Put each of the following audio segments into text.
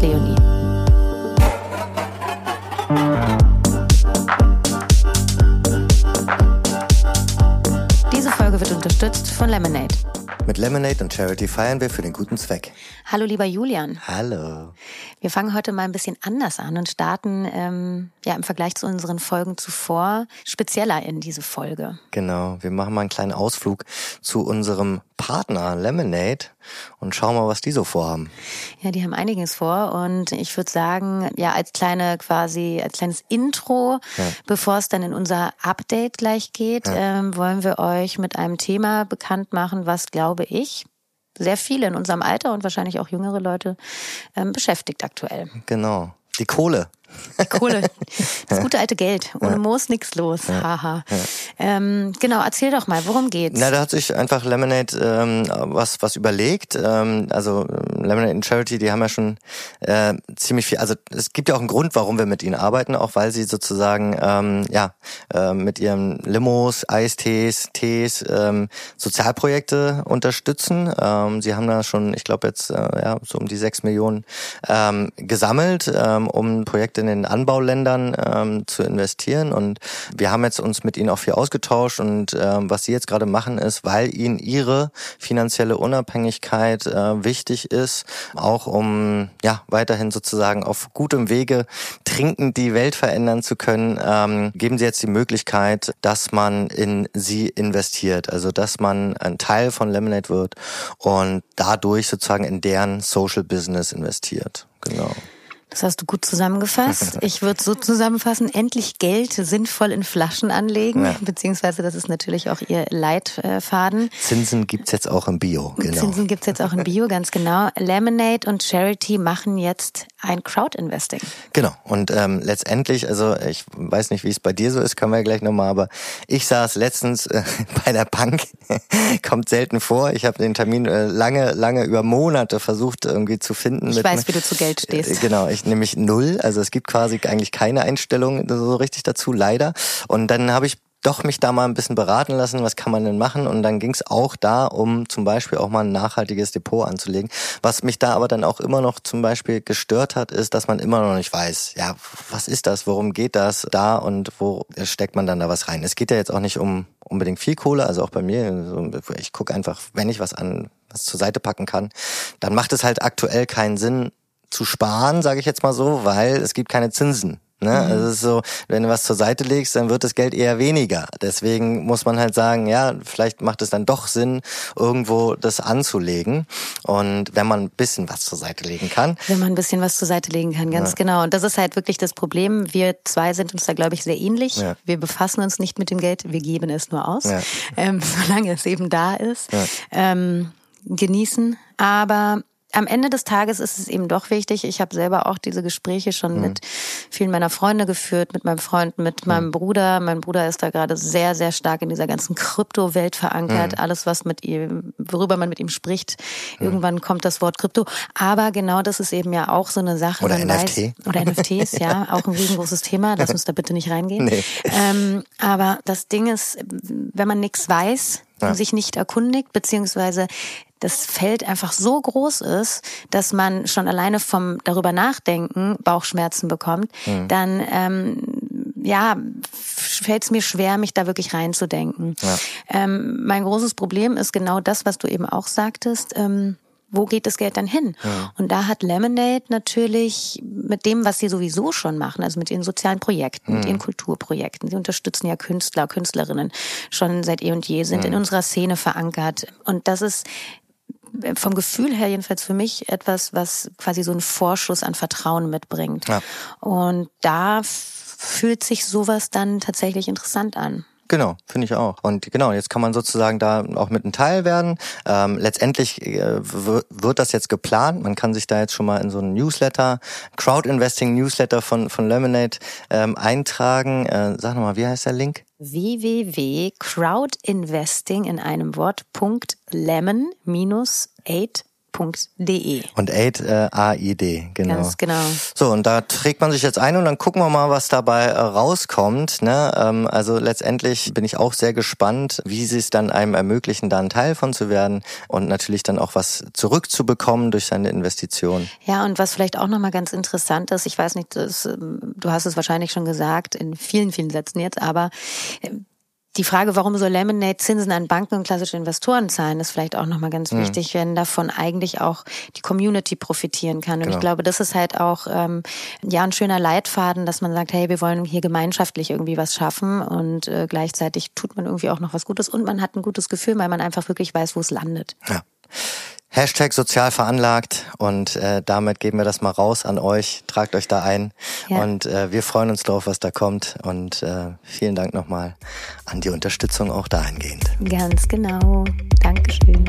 und Leonie. Diese Folge wird unterstützt von Lemonade. Mit Lemonade und Charity feiern wir für den guten Zweck. Hallo lieber Julian. Hallo. Wir fangen heute mal ein bisschen anders an und starten ähm, ja im Vergleich zu unseren Folgen zuvor spezieller in diese Folge. Genau, wir machen mal einen kleinen Ausflug zu unserem Partner Lemonade und schauen mal, was die so vorhaben. Ja, die haben einiges vor und ich würde sagen, ja, als kleine quasi, als kleines Intro, ja. bevor es dann in unser Update gleich geht, ja. ähm, wollen wir euch mit einem Thema bekannt machen, was, glaube ich, sehr viele in unserem Alter und wahrscheinlich auch jüngere Leute ähm, beschäftigt aktuell. Genau. Die Kohle. Kohle. Das gute alte Geld. Ohne ja. Moos nichts los. Haha. Ja. Ähm, genau, erzähl doch mal, worum geht's? Na, da hat sich einfach Lemonade ähm, was was überlegt. Ähm, also Lemonade and Charity, die haben ja schon äh, ziemlich viel. Also es gibt ja auch einen Grund, warum wir mit ihnen arbeiten, auch weil sie sozusagen ähm, ja äh, mit ihren Limos, Eistees, Tees ähm, Sozialprojekte unterstützen. Ähm, sie haben da schon, ich glaube jetzt äh, ja so um die sechs Millionen ähm, gesammelt, ähm, um Projekte in den Anbauländern ähm, zu investieren. Und wir haben jetzt uns mit ihnen auch viel ausgetauscht. Und ähm, was sie jetzt gerade machen, ist, weil ihnen ihre finanzielle Unabhängigkeit äh, wichtig ist, auch um ja weiterhin sozusagen auf gutem Wege trinkend die Welt verändern zu können, ähm, geben sie jetzt die Möglichkeit, dass man in sie investiert. Also dass man ein Teil von Lemonade wird und dadurch sozusagen in deren Social Business investiert. Genau. Das hast du gut zusammengefasst. Ich würde so zusammenfassen, endlich Geld sinnvoll in Flaschen anlegen, ja. beziehungsweise das ist natürlich auch ihr Leitfaden. Zinsen gibt's jetzt auch im Bio, genau. Zinsen gibt's jetzt auch im Bio, ganz genau. Lemonade und Charity machen jetzt ein Crowd-Investing. Genau, und ähm, letztendlich, also ich weiß nicht, wie es bei dir so ist, können wir ja gleich nochmal, aber ich saß letztens äh, bei der Bank, kommt selten vor. Ich habe den Termin äh, lange, lange über Monate versucht irgendwie zu finden. Ich weiß, wie du zu Geld stehst. Äh, genau, ich nämlich null. Also es gibt quasi eigentlich keine Einstellung so richtig dazu, leider. Und dann habe ich doch mich da mal ein bisschen beraten lassen, was kann man denn machen? Und dann ging es auch da, um zum Beispiel auch mal ein nachhaltiges Depot anzulegen. Was mich da aber dann auch immer noch zum Beispiel gestört hat, ist, dass man immer noch nicht weiß, ja, was ist das, worum geht das da und wo steckt man dann da was rein? Es geht ja jetzt auch nicht um unbedingt viel Kohle, also auch bei mir. Ich gucke einfach, wenn ich was an was zur Seite packen kann, dann macht es halt aktuell keinen Sinn, zu sparen, sage ich jetzt mal so, weil es gibt keine Zinsen. Ne? Mhm. Also es ist so, wenn du was zur Seite legst, dann wird das Geld eher weniger. Deswegen muss man halt sagen, ja, vielleicht macht es dann doch Sinn, irgendwo das anzulegen. Und wenn man ein bisschen was zur Seite legen kann. Wenn man ein bisschen was zur Seite legen kann, ganz ja. genau. Und das ist halt wirklich das Problem. Wir zwei sind uns da, glaube ich, sehr ähnlich. Ja. Wir befassen uns nicht mit dem Geld, wir geben es nur aus, ja. ähm, solange es eben da ist. Ähm, genießen. Aber am Ende des Tages ist es eben doch wichtig. Ich habe selber auch diese Gespräche schon mhm. mit vielen meiner Freunde geführt, mit meinem Freund, mit mhm. meinem Bruder. Mein Bruder ist da gerade sehr, sehr stark in dieser ganzen Kryptowelt verankert. Mhm. Alles, was mit ihm, worüber man mit ihm spricht, mhm. irgendwann kommt das Wort Krypto. Aber genau das ist eben ja auch so eine Sache. Oder NFT. Weiß, oder NFTs, ja, auch ein riesengroßes Thema. Lass uns da bitte nicht reingehen. Nee. Ähm, aber das Ding ist, wenn man nichts weiß, ja. und sich nicht erkundigt, beziehungsweise das Feld einfach so groß ist, dass man schon alleine vom darüber nachdenken Bauchschmerzen bekommt, mhm. dann ähm, ja, fällt es mir schwer, mich da wirklich reinzudenken. Ja. Ähm, mein großes Problem ist genau das, was du eben auch sagtest. Ähm, wo geht das Geld dann hin? Ja. Und da hat Lemonade natürlich mit dem, was sie sowieso schon machen, also mit ihren sozialen Projekten, mhm. mit ihren Kulturprojekten, sie unterstützen ja Künstler, Künstlerinnen schon seit eh und je, sind mhm. in unserer Szene verankert. Und das ist vom Gefühl her jedenfalls für mich etwas, was quasi so einen Vorschuss an Vertrauen mitbringt. Ja. Und da fühlt sich sowas dann tatsächlich interessant an. Genau, finde ich auch. Und genau, jetzt kann man sozusagen da auch mit ein Teil werden. Ähm, letztendlich äh, wird das jetzt geplant. Man kann sich da jetzt schon mal in so einen Newsletter, Crowd Investing Newsletter von, von Lemonade ähm, eintragen. Äh, sag nochmal, wie heißt der Link? www.crowdinvesting in einem Wort.lemon-8 De. Und Aid, äh, A-I-D, genau. Ganz genau. So, und da trägt man sich jetzt ein und dann gucken wir mal, was dabei äh, rauskommt. Ne? Ähm, also letztendlich bin ich auch sehr gespannt, wie sie es dann einem ermöglichen, da ein Teil von zu werden und natürlich dann auch was zurückzubekommen durch seine Investition. Ja, und was vielleicht auch nochmal ganz interessant ist, ich weiß nicht, das, ähm, du hast es wahrscheinlich schon gesagt, in vielen, vielen Sätzen jetzt, aber äh, die Frage, warum soll Lemonade Zinsen an Banken und klassische Investoren zahlen, ist vielleicht auch nochmal ganz mhm. wichtig, wenn davon eigentlich auch die Community profitieren kann. Und genau. ich glaube, das ist halt auch ähm, ja ein schöner Leitfaden, dass man sagt, hey, wir wollen hier gemeinschaftlich irgendwie was schaffen und äh, gleichzeitig tut man irgendwie auch noch was Gutes und man hat ein gutes Gefühl, weil man einfach wirklich weiß, wo es landet. Ja. Hashtag sozial veranlagt und äh, damit geben wir das mal raus an euch. Tragt euch da ein ja. und äh, wir freuen uns drauf, was da kommt und äh, vielen Dank nochmal an die Unterstützung auch dahingehend. Ganz genau. Dankeschön.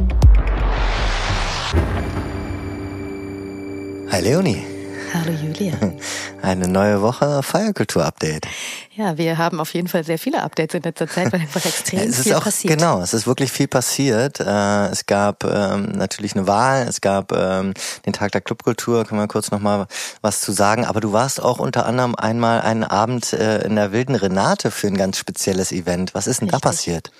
Hi Leonie. Hallo Julia. Eine neue Woche Feierkultur-Update. Ja, wir haben auf jeden Fall sehr viele Updates in letzter Zeit, weil einfach extrem es ist viel auch, passiert. Genau, es ist wirklich viel passiert. Äh, es gab ähm, natürlich eine Wahl, es gab ähm, den Tag der Clubkultur, können wir kurz nochmal was zu sagen. Aber du warst auch unter anderem einmal einen Abend äh, in der Wilden Renate für ein ganz spezielles Event. Was ist denn Richtig. da passiert?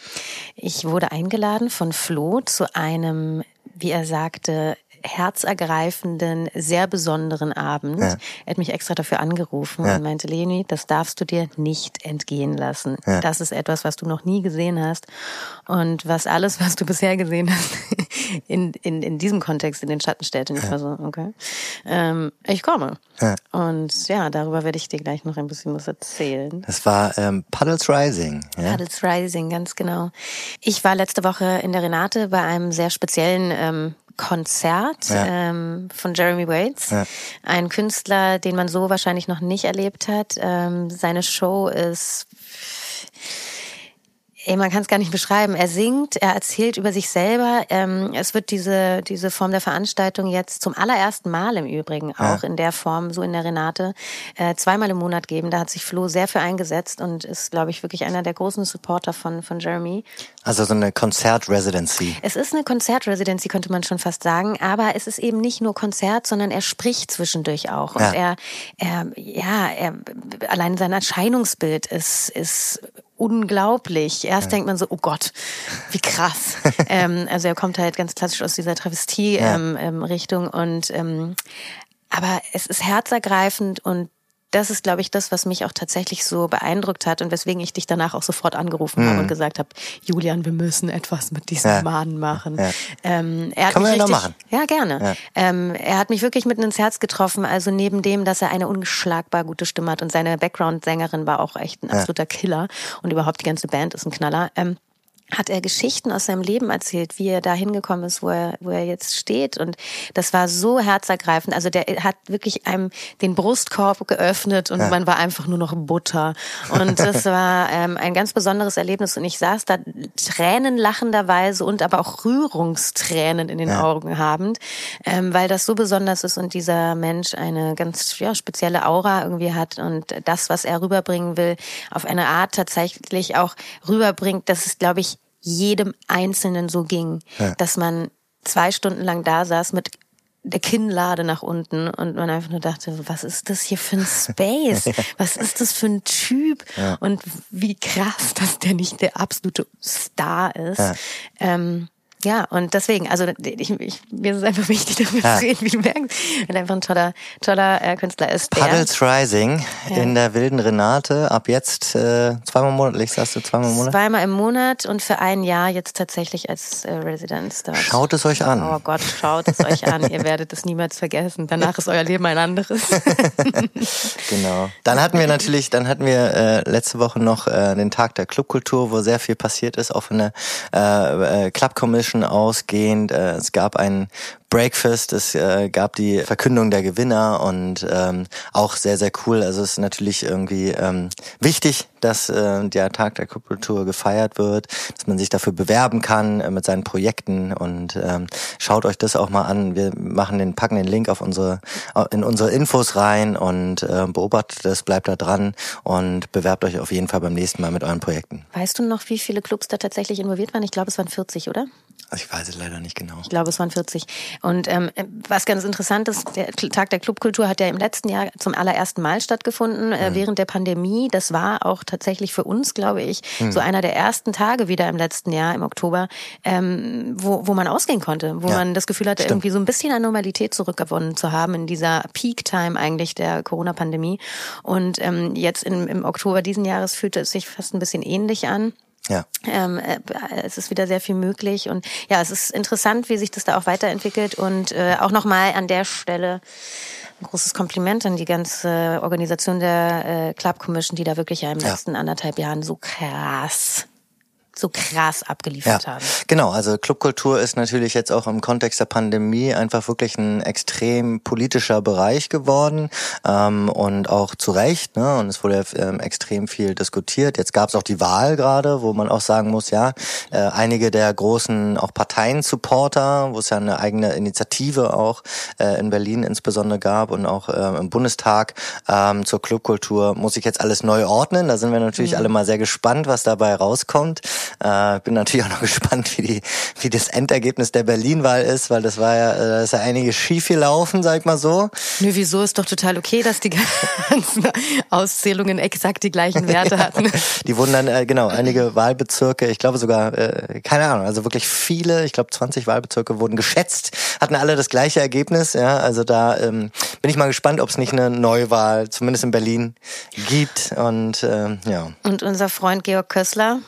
Ich wurde eingeladen von Flo zu einem wie er sagte, herzergreifenden, sehr besonderen Abend. Ja. Er hat mich extra dafür angerufen ja. und meinte, Leni, das darfst du dir nicht entgehen lassen. Ja. Das ist etwas, was du noch nie gesehen hast und was alles, was du bisher gesehen hast, in, in, in diesem Kontext in den Schatten stellt. Und ich war so, okay, ähm, ich komme. Und ja, darüber werde ich dir gleich noch ein bisschen was erzählen. Das war ähm, Puddles Rising. Ja? Puddles Rising, ganz genau. Ich war letzte Woche in der Renate bei einem sehr speziellen ähm, Konzert ja. ähm, von Jeremy Waits, ja. ein Künstler, den man so wahrscheinlich noch nicht erlebt hat. Ähm, seine Show ist Ey, man kann es gar nicht beschreiben. Er singt, er erzählt über sich selber. Ähm, es wird diese, diese Form der Veranstaltung jetzt zum allerersten Mal im Übrigen auch ja. in der Form, so in der Renate, äh, zweimal im Monat geben. Da hat sich Flo sehr für eingesetzt und ist, glaube ich, wirklich einer der großen Supporter von, von Jeremy. Also so eine Konzertresidency. Es ist eine Konzertresidency, könnte man schon fast sagen. Aber es ist eben nicht nur Konzert, sondern er spricht zwischendurch auch. Und ja. er, er, ja, er, allein sein Erscheinungsbild ist, ist unglaublich. Erst ja. denkt man so, oh Gott, wie krass. ähm, also er kommt halt ganz klassisch aus dieser Travestie-Richtung ja. ähm, ähm, und ähm, aber es ist herzergreifend und das ist, glaube ich, das, was mich auch tatsächlich so beeindruckt hat und weswegen ich dich danach auch sofort angerufen mhm. habe und gesagt habe, Julian, wir müssen etwas mit diesem ja. Mann machen. Ja. Ähm, er hat Kann mich man richtig, ja noch machen. Ja, gerne. Ja. Ähm, er hat mich wirklich mitten ins Herz getroffen. Also neben dem, dass er eine ungeschlagbar gute Stimme hat und seine Background-Sängerin war auch echt ein absoluter Killer und überhaupt die ganze Band ist ein Knaller. Ähm, hat er Geschichten aus seinem Leben erzählt, wie er da hingekommen ist, wo er, wo er jetzt steht. Und das war so herzergreifend. Also der hat wirklich einem den Brustkorb geöffnet und ja. man war einfach nur noch Butter. Und das war ähm, ein ganz besonderes Erlebnis. Und ich saß da tränenlachenderweise und aber auch Rührungstränen in den ja. Augen habend, ähm, weil das so besonders ist und dieser Mensch eine ganz ja, spezielle Aura irgendwie hat und das, was er rüberbringen will, auf eine Art tatsächlich auch rüberbringt. Das ist, glaube ich, jedem Einzelnen so ging, ja. dass man zwei Stunden lang da saß mit der Kinnlade nach unten und man einfach nur dachte, was ist das hier für ein Space? Was ist das für ein Typ? Ja. Und wie krass, dass der nicht der absolute Star ist. Ja. Ähm, ja, und deswegen, also ich, ich, mir ist es einfach wichtig, darüber ja. zu reden, wie du merkst, weil einfach ein toller, toller äh, Künstler ist. Puddles Rising ja. in der wilden Renate, ab jetzt äh, zweimal monatlich, sagst du zweimal im Monat? Zweimal im Monat und für ein Jahr jetzt tatsächlich als äh, Residence dort. Schaut es euch an. Oh Gott, schaut es euch an, ihr werdet es niemals vergessen. Danach ist euer Leben ein anderes. genau. Dann hatten wir natürlich, dann hatten wir äh, letzte Woche noch äh, den Tag der Clubkultur, wo sehr viel passiert ist, auch von der äh, äh, Club Commission Competition ausgehend. Äh, es gab ein Breakfast, es äh, gab die Verkündung der Gewinner und ähm, auch sehr, sehr cool. Also es ist natürlich irgendwie ähm, wichtig, dass äh, der Tag der Kultur gefeiert wird, dass man sich dafür bewerben kann äh, mit seinen Projekten und ähm, schaut euch das auch mal an. Wir machen den, packen den Link auf unsere, in unsere Infos rein und äh, beobachtet das, bleibt da dran und bewerbt euch auf jeden Fall beim nächsten Mal mit euren Projekten. Weißt du noch, wie viele Clubs da tatsächlich involviert waren? Ich glaube, es waren 40, oder? Ich weiß es leider nicht genau. Ich glaube, es waren 40. Und ähm, was ganz interessant ist, der Tag der Clubkultur hat ja im letzten Jahr zum allerersten Mal stattgefunden, äh, mhm. während der Pandemie. Das war auch tatsächlich für uns, glaube ich, mhm. so einer der ersten Tage wieder im letzten Jahr, im Oktober, ähm, wo, wo man ausgehen konnte, wo ja. man das Gefühl hatte, Stimmt. irgendwie so ein bisschen an Normalität zurückgewonnen zu haben in dieser Peak-Time eigentlich der Corona-Pandemie. Und ähm, jetzt in, im Oktober diesen Jahres fühlte es sich fast ein bisschen ähnlich an. Ja. Ähm, äh, es ist wieder sehr viel möglich und ja, es ist interessant, wie sich das da auch weiterentwickelt und äh, auch nochmal an der Stelle ein großes Kompliment an die ganze Organisation der äh, Club Commission, die da wirklich ja im ja. letzten anderthalb Jahren so krass so krass abgeliefert ja, haben. Genau, also Clubkultur ist natürlich jetzt auch im Kontext der Pandemie einfach wirklich ein extrem politischer Bereich geworden ähm, und auch zu Recht. Ne? Und es wurde ähm, extrem viel diskutiert. Jetzt gab es auch die Wahl gerade, wo man auch sagen muss, ja, äh, einige der großen auch Parteien-Supporter, wo es ja eine eigene Initiative auch äh, in Berlin insbesondere gab und auch äh, im Bundestag ähm, zur Clubkultur, muss ich jetzt alles neu ordnen. Da sind wir natürlich mhm. alle mal sehr gespannt, was dabei rauskommt. Äh, bin natürlich auch noch gespannt, wie, die, wie das Endergebnis der Berlin-Wahl ist, weil das war ja, äh, da ist ja einiges schief gelaufen, sag ich mal so. Nö, wieso ist doch total okay, dass die ganzen Auszählungen exakt die gleichen Werte hatten. die wurden dann, äh, genau, einige Wahlbezirke, ich glaube sogar, äh, keine Ahnung, also wirklich viele, ich glaube 20 Wahlbezirke wurden geschätzt, hatten alle das gleiche Ergebnis, ja, also da ähm, bin ich mal gespannt, ob es nicht eine Neuwahl, zumindest in Berlin, gibt und ähm, ja. Und unser Freund Georg Kössler,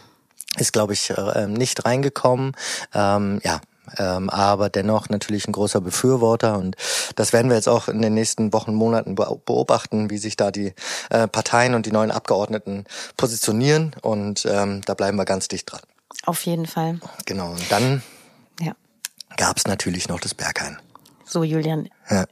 ist, glaube ich, äh, nicht reingekommen. Ähm, ja, ähm, aber dennoch natürlich ein großer Befürworter und das werden wir jetzt auch in den nächsten Wochen, Monaten beobachten, wie sich da die äh, Parteien und die neuen Abgeordneten positionieren und ähm, da bleiben wir ganz dicht dran. Auf jeden Fall. Genau, und dann ja. gab es natürlich noch das Berghain. So, Julian. Ja.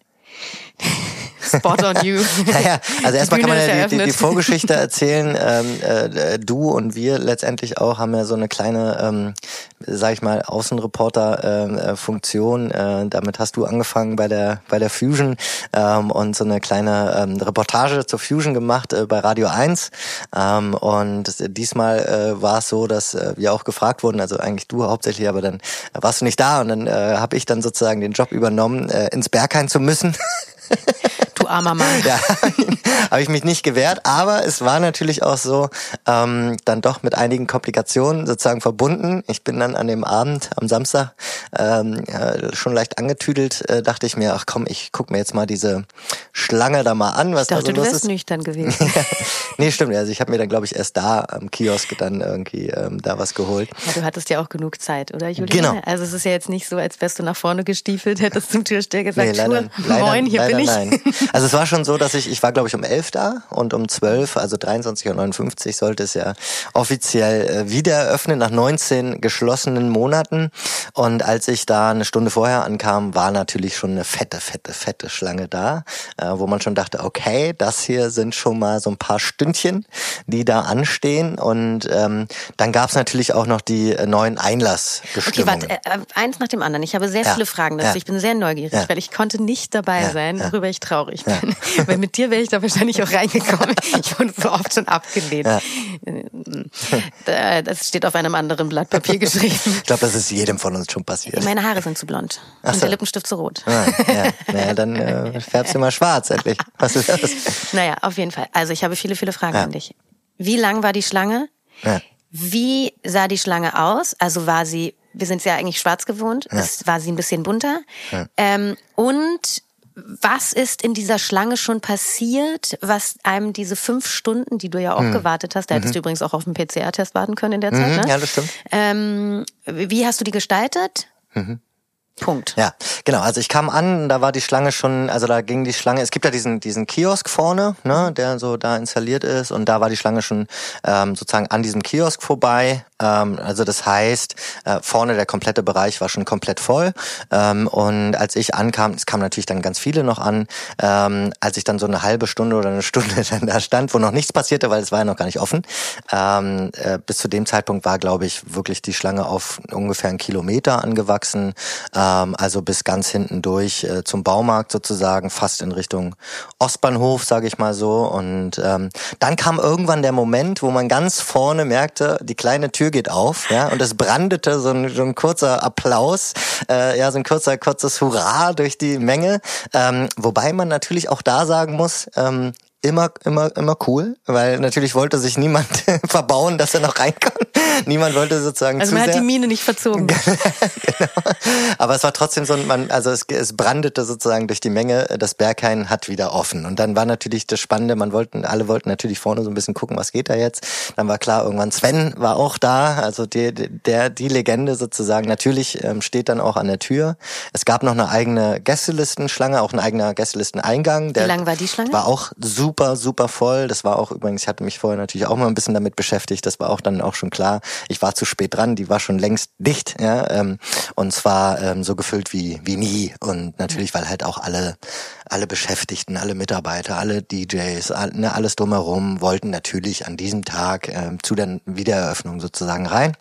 Spot on you. naja, also erstmal kann man ja die, die, die Vorgeschichte erzählen. Ähm, äh, du und wir letztendlich auch haben ja so eine kleine, ähm, sag ich mal, Außenreporter-Funktion. Äh, äh, damit hast du angefangen bei der bei der Fusion ähm, und so eine kleine ähm, Reportage zur Fusion gemacht äh, bei Radio 1. Ähm, und diesmal äh, war es so, dass äh, wir auch gefragt wurden, also eigentlich du hauptsächlich, aber dann warst du nicht da und dann äh, habe ich dann sozusagen den Job übernommen, äh, ins Berghain zu müssen. Du armer Mann. Ja, habe ich mich nicht gewehrt, aber es war natürlich auch so, ähm, dann doch mit einigen Komplikationen sozusagen verbunden. Ich bin dann an dem Abend, am Samstag, ähm, ja, schon leicht angetüdelt, äh, dachte ich mir, ach komm, ich guck mir jetzt mal diese Schlange da mal an, was ich dachte, da so du wärst ist. nüchtern gewesen. nee, stimmt. Also ich habe mir dann, glaube ich, erst da am Kiosk dann irgendwie ähm, da was geholt. Ja, du hattest ja auch genug Zeit, oder Julia? Genau. Also es ist ja jetzt nicht so, als wärst du nach vorne gestiefelt, hättest zum Türsteher gesagt, nee, leider, leider, moin, hier leider bin ich. Nein. Also es war schon so, dass ich, ich war glaube ich um elf da und um zwölf, also 23.59 Uhr sollte es ja offiziell äh, wieder eröffnen nach 19 geschlossenen Monaten. Und als ich da eine Stunde vorher ankam, war natürlich schon eine fette, fette, fette Schlange da, äh, wo man schon dachte, okay, das hier sind schon mal so ein paar Stündchen, die da anstehen. Und ähm, dann gab es natürlich auch noch die äh, neuen Einlassbestimmungen. Okay, warte, eins nach dem anderen. Ich habe sehr ja. viele Fragen dazu. Ja. Ich bin sehr neugierig, ja. weil ich konnte nicht dabei sein, worüber ich traurig bin. weil mit dir wäre ich da wahrscheinlich auch reingekommen. Ich wurde so oft schon abgelehnt. Das steht auf einem anderen Blatt Papier geschrieben. Ich glaube, das ist jedem von uns schon passiert. Meine Haare sind zu blond Ach und so. der Lippenstift zu rot. Ah, ja. Naja, dann äh, färbst du mal schwarz endlich. Was ist das? Naja, auf jeden Fall. Also ich habe viele, viele Fragen ja. an dich. Wie lang war die Schlange? Ja. Wie sah die Schlange aus? Also war sie, wir sind ja eigentlich schwarz gewohnt, ja. war sie ein bisschen bunter? Ja. Ähm, und was ist in dieser Schlange schon passiert, was einem diese fünf Stunden, die du ja auch mhm. gewartet hast, da hättest mhm. du übrigens auch auf den PCR-Test warten können in der Zeit, mhm, ne? Ja, das stimmt. Ähm, wie hast du die gestaltet? Mhm. Punkt. Ja, genau. Also ich kam an, da war die Schlange schon, also da ging die Schlange, es gibt ja diesen, diesen Kiosk vorne, ne, der so da installiert ist und da war die Schlange schon ähm, sozusagen an diesem Kiosk vorbei. Ähm, also das heißt, äh, vorne der komplette Bereich war schon komplett voll. Ähm, und als ich ankam, es kamen natürlich dann ganz viele noch an, ähm, als ich dann so eine halbe Stunde oder eine Stunde dann da stand, wo noch nichts passierte, weil es war ja noch gar nicht offen. Ähm, äh, bis zu dem Zeitpunkt war, glaube ich, wirklich die Schlange auf ungefähr einen Kilometer angewachsen. Ähm, also bis ganz hinten durch äh, zum Baumarkt sozusagen, fast in Richtung Ostbahnhof, sage ich mal so. Und ähm, dann kam irgendwann der Moment, wo man ganz vorne merkte, die kleine Tür geht auf, ja, und es brandete so ein, so ein kurzer Applaus, äh, ja, so ein kurzer, kurzes Hurra durch die Menge. Ähm, wobei man natürlich auch da sagen muss, ähm, immer, immer, immer cool, weil natürlich wollte sich niemand verbauen, dass er noch reinkommt. Niemand wollte sozusagen Also man hat die Mine nicht verzogen. genau. Aber es war trotzdem so, man, also es, es brandete sozusagen durch die Menge. Das Berghain hat wieder offen. Und dann war natürlich das Spannende, man wollten, alle wollten natürlich vorne so ein bisschen gucken, was geht da jetzt. Dann war klar, irgendwann Sven war auch da, also die, der, die Legende sozusagen. Natürlich ähm, steht dann auch an der Tür. Es gab noch eine eigene Gästelistenschlange, auch ein eigener Gästelisteneingang. Der Wie lang war die Schlange? War auch super, super voll. Das war auch übrigens, ich hatte mich vorher natürlich auch mal ein bisschen damit beschäftigt. Das war auch dann auch schon klar. Ich war zu spät dran, die war schon längst dicht, ja. Ähm, und zwar ähm, so gefüllt wie, wie nie. Und natürlich, weil halt auch alle, alle Beschäftigten, alle Mitarbeiter, alle DJs, ne, alles drumherum wollten natürlich an diesem Tag ähm, zu der Wiedereröffnung sozusagen rein.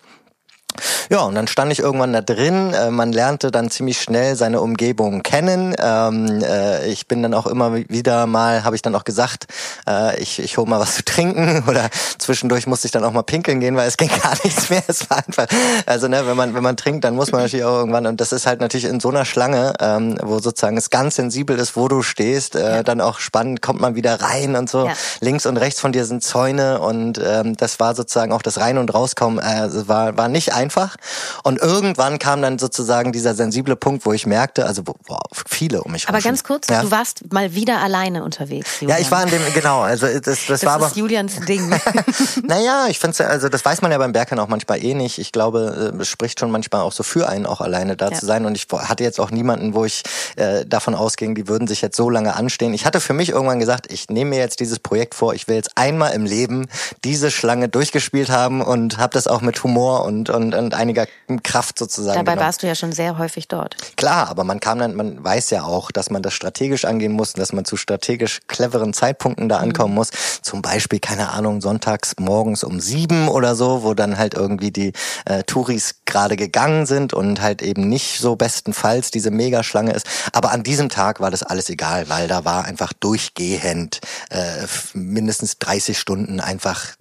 Ja, und dann stand ich irgendwann da drin. Äh, man lernte dann ziemlich schnell seine Umgebung kennen. Ähm, äh, ich bin dann auch immer wieder mal, habe ich dann auch gesagt, äh, ich, ich hole mal was zu trinken oder zwischendurch musste ich dann auch mal pinkeln gehen, weil es ging gar nichts mehr. Es war einfach, also ne, wenn man wenn man trinkt, dann muss man natürlich auch irgendwann und das ist halt natürlich in so einer Schlange, ähm, wo sozusagen es ganz sensibel ist, wo du stehst, ja. dann auch spannend, kommt man wieder rein und so. Ja. Links und rechts von dir sind Zäune und ähm, das war sozusagen auch das Rein und Rauskommen. Äh, war war nicht einfach. Und irgendwann kam dann sozusagen dieser sensible Punkt, wo ich merkte, also boah, viele um mich herum. Aber ganz kurz, ja. du warst mal wieder alleine unterwegs. Julian. Ja, ich war in dem, genau, also das, das, das war aber. Das ist Julians Ding. naja, ich finde also das weiß man ja beim Bergern auch manchmal eh nicht. Ich glaube, äh, es spricht schon manchmal auch so für einen, auch alleine da ja. zu sein. Und ich hatte jetzt auch niemanden, wo ich äh, davon ausging, die würden sich jetzt so lange anstehen. Ich hatte für mich irgendwann gesagt, ich nehme mir jetzt dieses Projekt vor, ich will jetzt einmal im Leben diese Schlange durchgespielt haben und habe das auch mit Humor und, und, und einiger Kraft sozusagen. Dabei genommen. warst du ja schon sehr häufig dort. Klar, aber man kam dann, man weiß ja auch, dass man das strategisch angehen muss, dass man zu strategisch cleveren Zeitpunkten da ankommen mhm. muss. Zum Beispiel, keine Ahnung, sonntags morgens um sieben oder so, wo dann halt irgendwie die äh, Touris gerade gegangen sind und halt eben nicht so bestenfalls diese Megaschlange ist. Aber an diesem Tag war das alles egal, weil da war einfach durchgehend äh, mindestens 30 Stunden einfach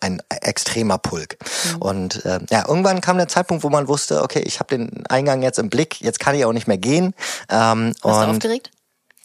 ein extremer Pulk. Mhm. Und äh, ja, irgendwann kam der Zeitpunkt, wo man wusste, okay, ich habe den Eingang jetzt im Blick, jetzt kann ich auch nicht mehr gehen. Ähm, Warst und, du aufgeregt?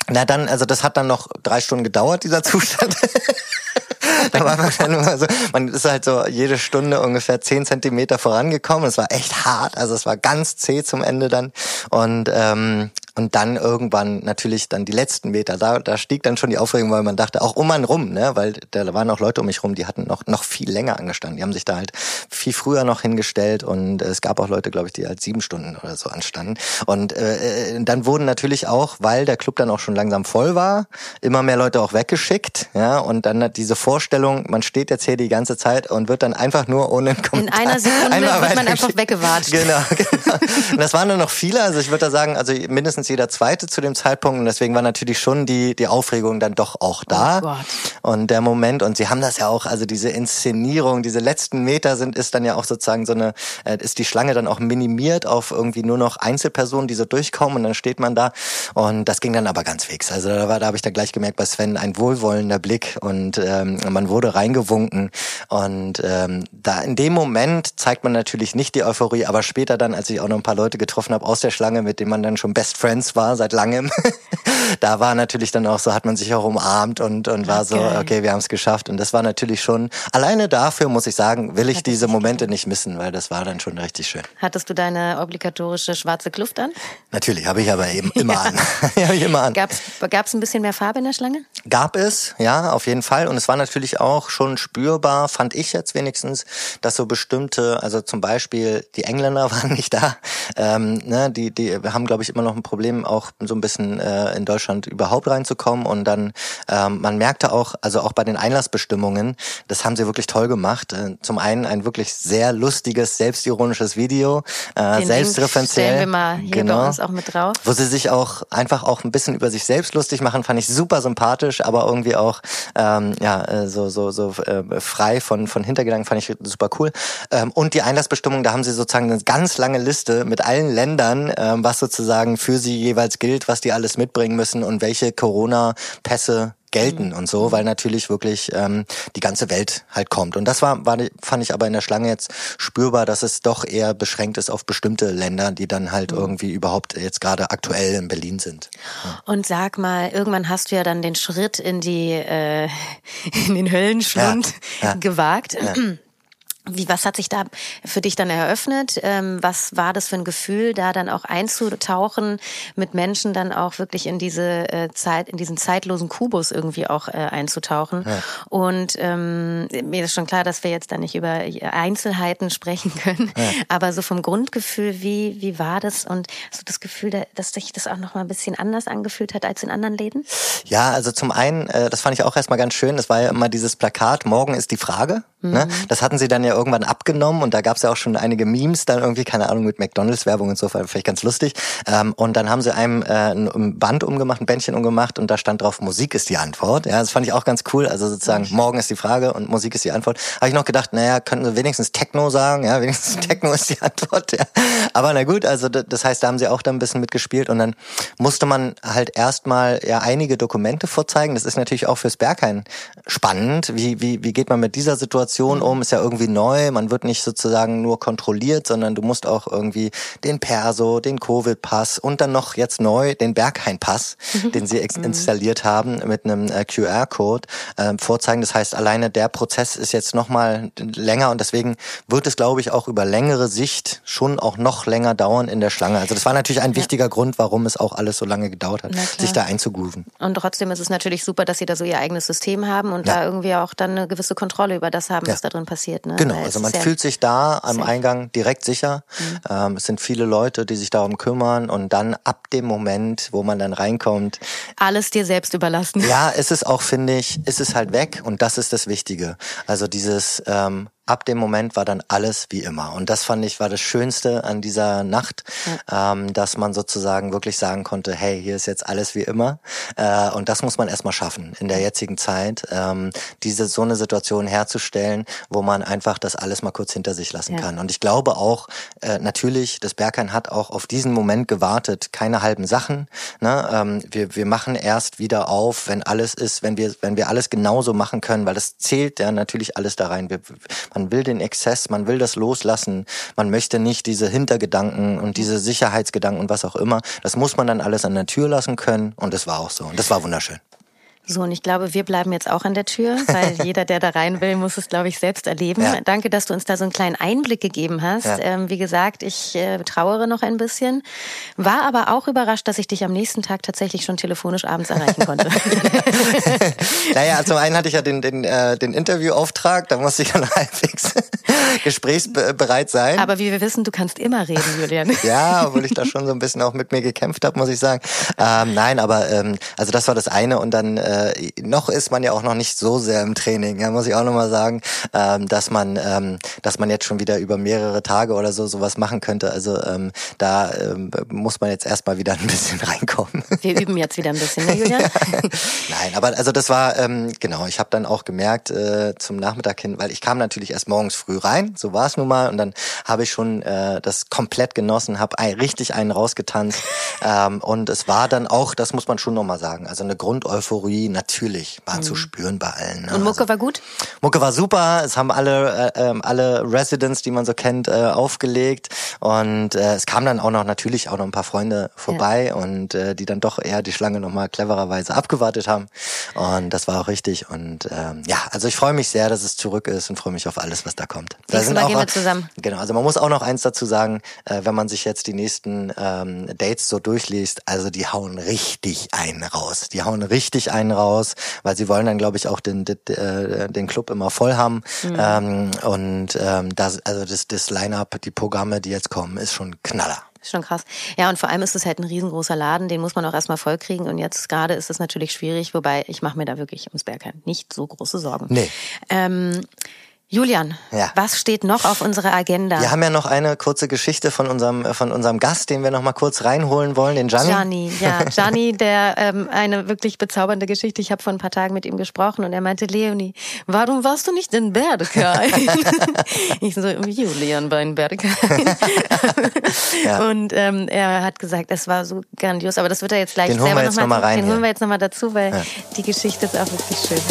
Na dann, also das hat dann noch drei Stunden gedauert, dieser Zustand. da war man dann immer so, man ist halt so jede Stunde ungefähr zehn Zentimeter vorangekommen. Es war echt hart, also es war ganz zäh zum Ende dann. Und ähm, und dann irgendwann natürlich dann die letzten Meter, da, da stieg dann schon die Aufregung, weil man dachte, auch um einen rum, ne, weil da waren auch Leute um mich rum, die hatten noch, noch viel länger angestanden. Die haben sich da halt viel früher noch hingestellt und es gab auch Leute, glaube ich, die halt sieben Stunden oder so anstanden. Und äh, dann wurden natürlich auch, weil der Club dann auch schon langsam voll war, immer mehr Leute auch weggeschickt, ja, und dann hat diese Vorstellung, man steht jetzt hier die ganze Zeit und wird dann einfach nur ohne Kommentar. In einer Sekunde wird man einfach weggewartet. Genau, genau. Und das waren dann noch viele, also ich würde da sagen, also mindestens mindestens jeder Zweite zu dem Zeitpunkt. Und deswegen war natürlich schon die, die Aufregung dann doch auch da. Oh und der Moment, und sie haben das ja auch, also diese Inszenierung, diese letzten Meter sind, ist dann ja auch sozusagen so eine, äh, ist die Schlange dann auch minimiert auf irgendwie nur noch Einzelpersonen, die so durchkommen. Und dann steht man da. Und das ging dann aber ganz fix. Also da war, da habe ich dann gleich gemerkt bei Sven ein wohlwollender Blick. Und ähm, man wurde reingewunken. Und ähm, da in dem Moment zeigt man natürlich nicht die Euphorie, aber später dann, als ich auch noch ein paar Leute getroffen habe aus der Schlange, mit denen man dann schon Best Friends Friends war seit langem. da war natürlich dann auch so, hat man sich auch umarmt und, und war so, okay, wir haben es geschafft. Und das war natürlich schon, alleine dafür muss ich sagen, will ich Hat diese Momente nicht missen, weil das war dann schon richtig schön. Hattest du deine obligatorische schwarze Kluft an? Natürlich, habe ich aber eben immer ja. an. habe ich immer an. Gab es ein bisschen mehr Farbe in der Schlange? Gab es, ja, auf jeden Fall. Und es war natürlich auch schon spürbar, fand ich jetzt wenigstens, dass so bestimmte, also zum Beispiel die Engländer waren nicht da. Ähm, ne, die, die haben, glaube ich, immer noch ein Problem Problem, auch so ein bisschen äh, in Deutschland überhaupt reinzukommen. Und dann, ähm, man merkte auch, also auch bei den Einlassbestimmungen, das haben sie wirklich toll gemacht. Äh, zum einen ein wirklich sehr lustiges, selbstironisches Video, äh, den selbstreferenziell. Stellen wir mal hier genau, bei uns auch mit drauf. Wo sie sich auch einfach auch ein bisschen über sich selbst lustig machen, fand ich super sympathisch, aber irgendwie auch ähm, ja äh, so so so äh, frei von von Hintergedanken fand ich super cool. Ähm, und die Einlassbestimmung, da haben sie sozusagen eine ganz lange Liste mit mit allen Ländern, ähm, was sozusagen für sie jeweils gilt, was die alles mitbringen müssen und welche Corona-Pässe gelten mhm. und so, weil natürlich wirklich ähm, die ganze Welt halt kommt. Und das war, war, fand ich aber in der Schlange jetzt spürbar, dass es doch eher beschränkt ist auf bestimmte Länder, die dann halt mhm. irgendwie überhaupt jetzt gerade aktuell in Berlin sind. Ja. Und sag mal, irgendwann hast du ja dann den Schritt in die äh, in den Höllenschlund ja, ja. gewagt. Wie, was hat sich da für dich dann eröffnet? Ähm, was war das für ein Gefühl, da dann auch einzutauchen, mit Menschen dann auch wirklich in diese äh, Zeit, in diesen zeitlosen Kubus irgendwie auch äh, einzutauchen? Ja. Und ähm, mir ist schon klar, dass wir jetzt da nicht über Einzelheiten sprechen können, ja. aber so vom Grundgefühl, wie wie war das? Und hast du das Gefühl, dass sich das auch noch mal ein bisschen anders angefühlt hat als in anderen Läden? Ja, also zum einen, äh, das fand ich auch erstmal ganz schön. Das war ja immer dieses Plakat: Morgen ist die Frage. Ne? Mhm. Ne? Das hatten sie dann ja irgendwann abgenommen und da gab es ja auch schon einige Memes dann irgendwie, keine Ahnung, mit McDonalds-Werbung und so, vielleicht ganz lustig. Ähm, und dann haben sie einem äh, ein Band umgemacht, ein Bändchen umgemacht und da stand drauf, Musik ist die Antwort. Ja, das fand ich auch ganz cool. Also sozusagen, morgen ist die Frage und Musik ist die Antwort. Habe ich noch gedacht, naja, könnten sie wenigstens Techno sagen, ja, wenigstens. Techno ist die Antwort. Ja. Aber na gut, also das heißt, da haben sie auch da ein bisschen mitgespielt und dann musste man halt erstmal ja einige Dokumente vorzeigen. Das ist natürlich auch fürs Berghain spannend. Wie, wie, wie geht man mit dieser Situation mhm. um? Ist ja irgendwie neu. Man wird nicht sozusagen nur kontrolliert, sondern du musst auch irgendwie den Perso, den Covid-Pass und dann noch jetzt neu den Berghain-Pass, mhm. den sie mhm. installiert haben mit einem QR-Code äh, vorzeigen. Das heißt, alleine der Prozess ist jetzt nochmal länger und deswegen wird es, glaube ich, auch über längere Sicht schon auch noch länger dauern in der Schlange. Also das war natürlich ein wichtiger ja. Grund, warum es auch alles so lange gedauert hat, sich da einzugrooven. Und trotzdem ist es natürlich super, dass sie da so ihr eigenes System haben und ja. da irgendwie auch dann eine gewisse Kontrolle über das haben, was da drin passiert. Ne? Genau, also man fühlt sich da am safe. Eingang direkt sicher. Mhm. Ähm, es sind viele Leute, die sich darum kümmern und dann ab dem Moment, wo man dann reinkommt. Alles dir selbst überlassen. Ja, ist es auch, finde ich, ist es halt weg und das ist das Wichtige. Also dieses ähm, ab dem Moment war dann alles wie immer. Und das fand ich war das Schönste an dieser Nacht, ja. ähm, dass man sozusagen wirklich sagen konnte, hey, hier ist jetzt alles wie immer. Äh, und das muss man erstmal schaffen in der jetzigen Zeit, ähm, diese so eine Situation herzustellen, wo man einfach das alles mal kurz hinter sich lassen ja. kann. Und ich glaube auch, äh, natürlich, das Berghain hat auch auf diesen Moment gewartet, keine halben Sachen. Ne? Ähm, wir, wir machen erst wieder auf, wenn alles ist, wenn wir, wenn wir alles genauso machen können, weil das zählt ja natürlich alles da rein. Wir, man will den Exzess, man will das loslassen. Man möchte nicht diese Hintergedanken und diese Sicherheitsgedanken und was auch immer. Das muss man dann alles an der Tür lassen können. Und das war auch so. Und das war wunderschön. So, und ich glaube, wir bleiben jetzt auch an der Tür, weil jeder, der da rein will, muss es, glaube ich, selbst erleben. Ja. Danke, dass du uns da so einen kleinen Einblick gegeben hast. Ja. Ähm, wie gesagt, ich äh, trauere noch ein bisschen, war aber auch überrascht, dass ich dich am nächsten Tag tatsächlich schon telefonisch abends erreichen konnte. naja, zum einen hatte ich ja den, den, äh, den Interviewauftrag, da musste ich dann halbwegs gesprächsbereit sein. Aber wie wir wissen, du kannst immer reden, Julian. ja, obwohl ich da schon so ein bisschen auch mit mir gekämpft habe, muss ich sagen. Ähm, nein, aber ähm, also das war das eine und dann äh, noch ist man ja auch noch nicht so sehr im Training, ja, muss ich auch nochmal sagen, ähm, dass man, ähm, dass man jetzt schon wieder über mehrere Tage oder so sowas machen könnte. Also ähm, da ähm, muss man jetzt erstmal wieder ein bisschen reinkommen. Wir üben jetzt wieder ein bisschen, ne, Julian? Nein, aber also das war ähm, genau. Ich habe dann auch gemerkt äh, zum Nachmittag hin, weil ich kam natürlich erst morgens früh rein, so war es nun mal, und dann habe ich schon äh, das komplett genossen, habe ein, richtig einen rausgetanzt ähm, und es war dann auch, das muss man schon nochmal sagen, also eine Grundeuphorie natürlich war mhm. zu spüren bei allen. Ne? Und Mucke also, war gut? Mucke war super. Es haben alle äh, ähm, alle Residents, die man so kennt, äh, aufgelegt und äh, es kamen dann auch noch natürlich auch noch ein paar Freunde vorbei ja. und äh, die dann doch eher die Schlange noch mal clevererweise abgewartet haben und das war auch richtig und ähm, ja, also ich freue mich sehr, dass es zurück ist und freue mich auf alles, was da kommt. Da sind auch, gehen wir zusammen. Genau, also man muss auch noch eins dazu sagen, äh, wenn man sich jetzt die nächsten ähm, Dates so durchliest, also die hauen richtig einen raus. Die hauen richtig einen raus, weil sie wollen dann, glaube ich, auch den, den, äh, den Club immer voll haben. Mhm. Ähm, und ähm, das, also das, das Line-up, die Programme, die jetzt kommen, ist schon Knaller. Ist schon krass. Ja, und vor allem ist es halt ein riesengroßer Laden, den muss man auch erstmal vollkriegen. Und jetzt gerade ist es natürlich schwierig, wobei ich mache mir da wirklich ums Bergheim nicht so große Sorgen. Nee. Ähm, Julian, ja. was steht noch auf unserer Agenda? Wir haben ja noch eine kurze Geschichte von unserem von unserem Gast, den wir noch mal kurz reinholen wollen, den Gianni. Gianni, ja, Gianni, der ähm, eine wirklich bezaubernde Geschichte. Ich habe vor ein paar Tagen mit ihm gesprochen und er meinte, Leonie, warum warst du nicht in Berghain? ich so, Julian war in Berghain. ja. Und ähm, er hat gesagt, es war so grandios, aber das wird er jetzt gleich den selber noch mal, noch mal rein. Den holen wir jetzt noch mal dazu, weil ja. die Geschichte ist auch wirklich schön.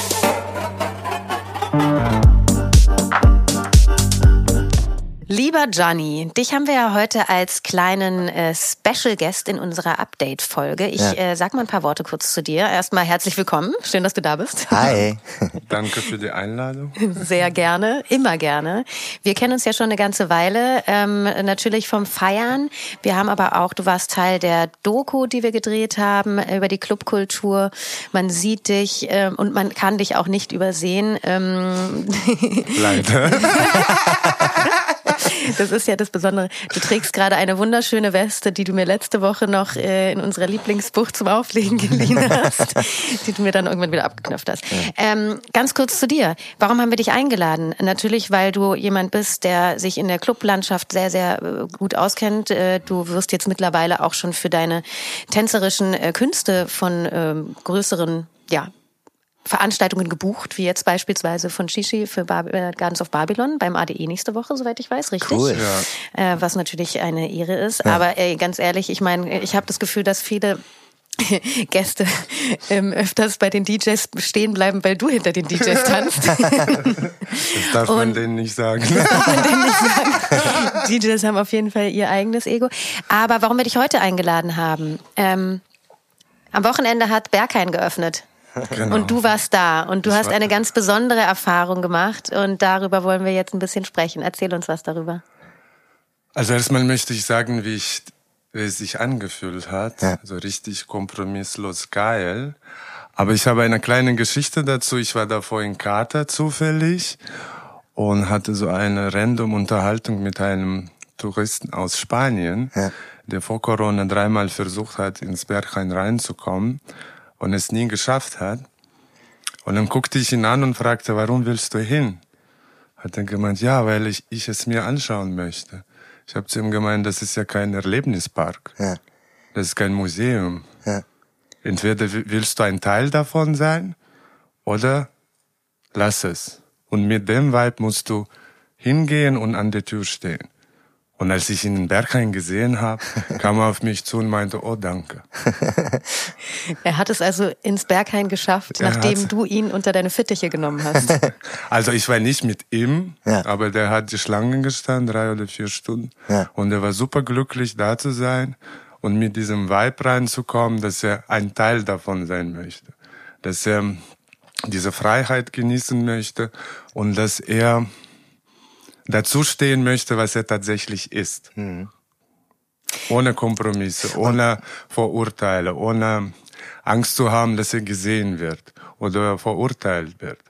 Lieber Johnny, dich haben wir ja heute als kleinen äh, Special Guest in unserer Update-Folge. Ich ja. äh, sag mal ein paar Worte kurz zu dir. Erstmal herzlich willkommen. Schön, dass du da bist. Hi. Danke für die Einladung. Sehr gerne, immer gerne. Wir kennen uns ja schon eine ganze Weile, ähm, natürlich vom Feiern. Wir haben aber auch, du warst Teil der Doku, die wir gedreht haben über die Clubkultur. Man sieht dich ähm, und man kann dich auch nicht übersehen. Ähm, Leider. Das ist ja das Besondere. Du trägst gerade eine wunderschöne Weste, die du mir letzte Woche noch äh, in unserer Lieblingsbucht zum Auflegen geliehen hast, die du mir dann irgendwann wieder abgeknöpft hast. Ähm, ganz kurz zu dir. Warum haben wir dich eingeladen? Natürlich, weil du jemand bist, der sich in der Clublandschaft sehr, sehr äh, gut auskennt. Äh, du wirst jetzt mittlerweile auch schon für deine tänzerischen Künste von ähm, größeren ja, Veranstaltungen gebucht, wie jetzt beispielsweise von Shishi für Bar äh, Gardens of Babylon beim ADE nächste Woche, soweit ich weiß, richtig? Cool. Ja. Äh, was natürlich eine Ehre ist. Ja. Aber ey, ganz ehrlich, ich meine, ich habe das Gefühl, dass viele Gäste ähm, öfters bei den DJs stehen bleiben, weil du hinter den DJs tanzt. das darf Und man denen nicht sagen. Das darf man denen nicht sagen. DJs haben auf jeden Fall ihr eigenes Ego. Aber warum wir dich heute eingeladen haben? Ähm, am Wochenende hat Berghain geöffnet. Genau. Und du warst da und du ich hast eine ganz besondere Erfahrung gemacht und darüber wollen wir jetzt ein bisschen sprechen. Erzähl uns was darüber. Also erstmal möchte ich sagen, wie, ich, wie es sich angefühlt hat. Ja. So richtig kompromisslos geil. Aber ich habe eine kleine Geschichte dazu. Ich war davor in Kater zufällig und hatte so eine random Unterhaltung mit einem Touristen aus Spanien, ja. der vor Corona dreimal versucht hat, ins Berghain reinzukommen und es nie geschafft hat. Und dann guckte ich ihn an und fragte, warum willst du hin? Hat er gemeint, ja, weil ich, ich es mir anschauen möchte. Ich habe zu ihm gemeint, das ist ja kein Erlebnispark. Ja. Das ist kein Museum. Ja. Entweder willst du ein Teil davon sein oder lass es. Und mit dem Vibe musst du hingehen und an der Tür stehen. Und als ich ihn in Berghain gesehen habe, kam er auf mich zu und meinte, oh danke. er hat es also ins Berghain geschafft, er nachdem du ihn unter deine Fittiche genommen hast. also ich war nicht mit ihm, ja. aber der hat die Schlangen gestanden, drei oder vier Stunden. Ja. Und er war super glücklich, da zu sein und mit diesem Vibe reinzukommen, dass er ein Teil davon sein möchte. Dass er diese Freiheit genießen möchte und dass er dazu stehen möchte, was er tatsächlich ist. Mhm. Ohne Kompromisse, ohne Vorurteile, ohne Angst zu haben, dass er gesehen wird oder verurteilt wird.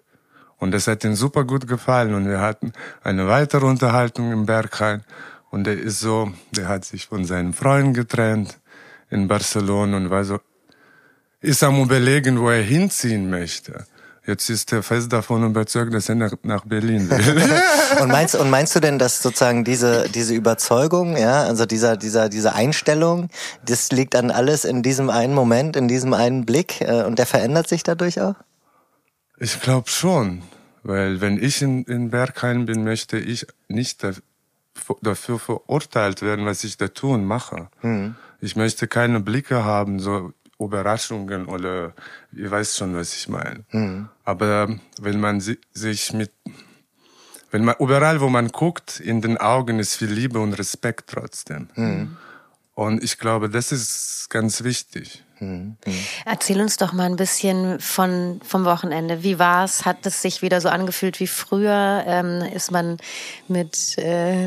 Und das hat ihm super gut gefallen und wir hatten eine weitere Unterhaltung im Berghain und er ist so, der hat sich von seinen Freunden getrennt in Barcelona und war so, ist am überlegen, wo er hinziehen möchte. Jetzt ist er fest davon überzeugt, dass er nach, nach Berlin will. und meinst und meinst du denn, dass sozusagen diese diese Überzeugung, ja, also dieser dieser diese Einstellung, das liegt an alles in diesem einen Moment, in diesem einen Blick äh, und der verändert sich dadurch auch? Ich glaube schon, weil wenn ich in, in Berghain bin, möchte ich nicht dafür verurteilt werden, was ich da tun mache. Mhm. Ich möchte keine Blicke haben, so Überraschungen oder ihr weißt schon, was ich meine. Mhm. Aber wenn man sich mit, wenn man überall, wo man guckt, in den Augen ist viel Liebe und Respekt trotzdem. Mhm. Und ich glaube, das ist ganz wichtig. Mhm. Erzähl uns doch mal ein bisschen von vom Wochenende. Wie war's? Hat es sich wieder so angefühlt wie früher? Ähm, ist man mit, äh,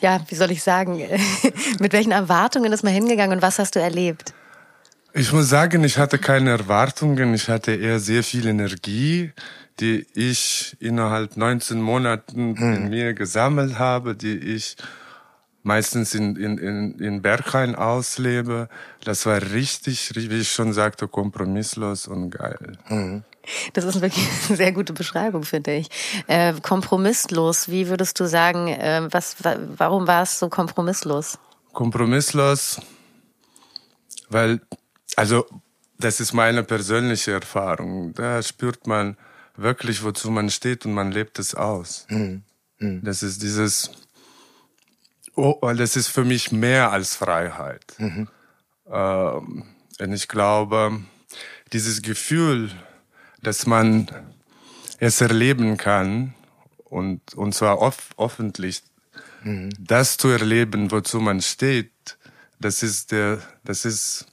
ja, wie soll ich sagen, mit welchen Erwartungen ist man hingegangen und was hast du erlebt? Ich muss sagen, ich hatte keine Erwartungen, ich hatte eher sehr viel Energie, die ich innerhalb 19 Monaten hm. in mir gesammelt habe, die ich meistens in, in, in, in Berghain auslebe. Das war richtig, wie ich schon sagte, kompromisslos und geil. Mhm. Das ist wirklich eine sehr gute Beschreibung, finde ich. Äh, kompromisslos, wie würdest du sagen, äh, was, warum war es so kompromisslos? Kompromisslos, weil, also, das ist meine persönliche Erfahrung. Da spürt man wirklich, wozu man steht und man lebt es aus. Mhm. Mhm. Das ist dieses, oh, das ist für mich mehr als Freiheit. Mhm. Ähm, und ich glaube, dieses Gefühl, dass man es erleben kann und, und zwar off, öffentlich, mhm. das zu erleben, wozu man steht, das ist der, das ist